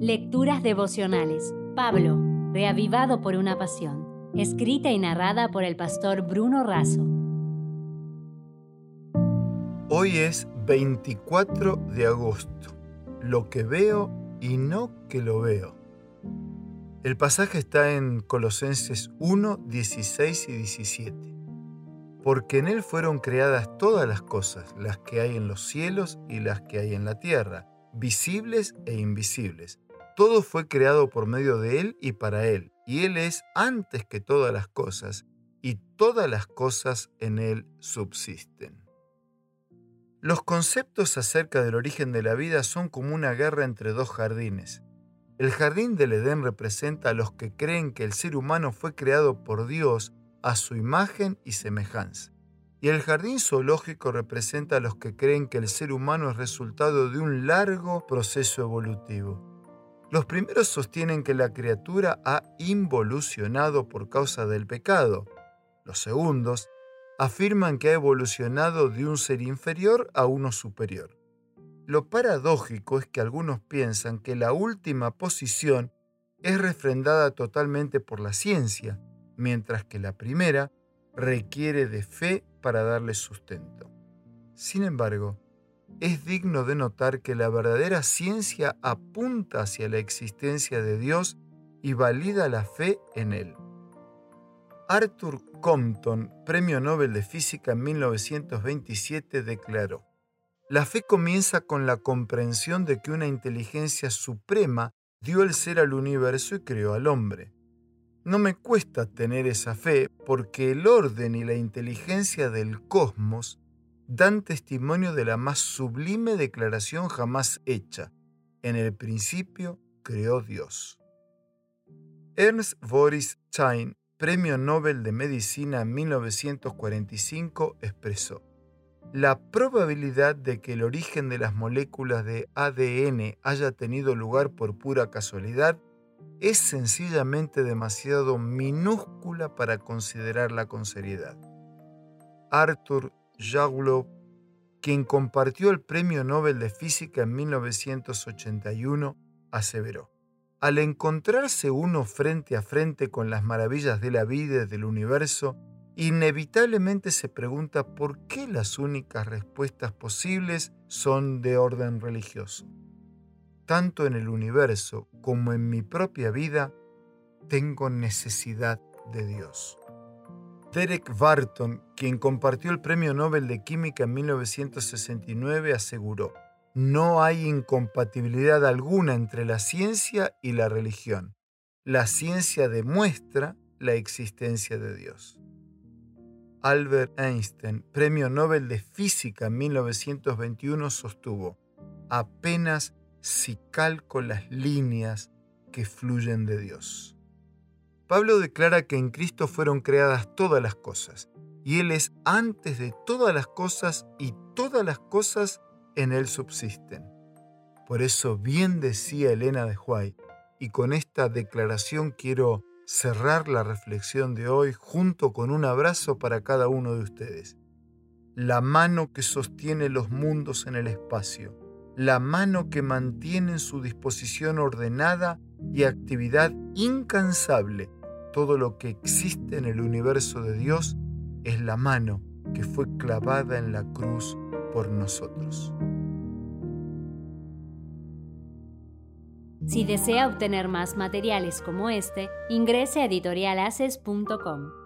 Lecturas devocionales. Pablo, reavivado por una pasión. Escrita y narrada por el pastor Bruno Razo. Hoy es 24 de agosto. Lo que veo y no que lo veo. El pasaje está en Colosenses 1, 16 y 17. Porque en Él fueron creadas todas las cosas, las que hay en los cielos y las que hay en la tierra, visibles e invisibles. Todo fue creado por medio de Él y para Él, y Él es antes que todas las cosas, y todas las cosas en Él subsisten. Los conceptos acerca del origen de la vida son como una guerra entre dos jardines. El jardín del Edén representa a los que creen que el ser humano fue creado por Dios a su imagen y semejanza. Y el jardín zoológico representa a los que creen que el ser humano es resultado de un largo proceso evolutivo. Los primeros sostienen que la criatura ha involucionado por causa del pecado. Los segundos afirman que ha evolucionado de un ser inferior a uno superior. Lo paradójico es que algunos piensan que la última posición es refrendada totalmente por la ciencia, mientras que la primera requiere de fe para darle sustento. Sin embargo, es digno de notar que la verdadera ciencia apunta hacia la existencia de Dios y valida la fe en Él. Arthur Compton, Premio Nobel de Física en 1927, declaró, La fe comienza con la comprensión de que una inteligencia suprema dio el ser al universo y creó al hombre. No me cuesta tener esa fe porque el orden y la inteligencia del cosmos dan testimonio de la más sublime declaración jamás hecha. En el principio creó Dios. Ernst Boris Chain Premio Nobel de Medicina en 1945 expresó, la probabilidad de que el origen de las moléculas de ADN haya tenido lugar por pura casualidad es sencillamente demasiado minúscula para considerarla con seriedad. Arthur Jaglow, quien compartió el Premio Nobel de Física en 1981, aseveró, al encontrarse uno frente a frente con las maravillas de la vida y del universo, inevitablemente se pregunta por qué las únicas respuestas posibles son de orden religioso. Tanto en el universo como en mi propia vida, tengo necesidad de Dios. Derek Barton, quien compartió el Premio Nobel de Química en 1969, aseguró, no hay incompatibilidad alguna entre la ciencia y la religión. La ciencia demuestra la existencia de Dios. Albert Einstein, Premio Nobel de Física en 1921, sostuvo, apenas si calco las líneas que fluyen de Dios. Pablo declara que en Cristo fueron creadas todas las cosas, y Él es antes de todas las cosas y todas las cosas en él subsisten. Por eso bien decía Elena de Huay, y con esta declaración quiero cerrar la reflexión de hoy junto con un abrazo para cada uno de ustedes. La mano que sostiene los mundos en el espacio, la mano que mantiene en su disposición ordenada y actividad incansable todo lo que existe en el universo de Dios, es la mano que fue clavada en la cruz por nosotros. Si desea obtener más materiales como este, ingrese a editorialaces.com.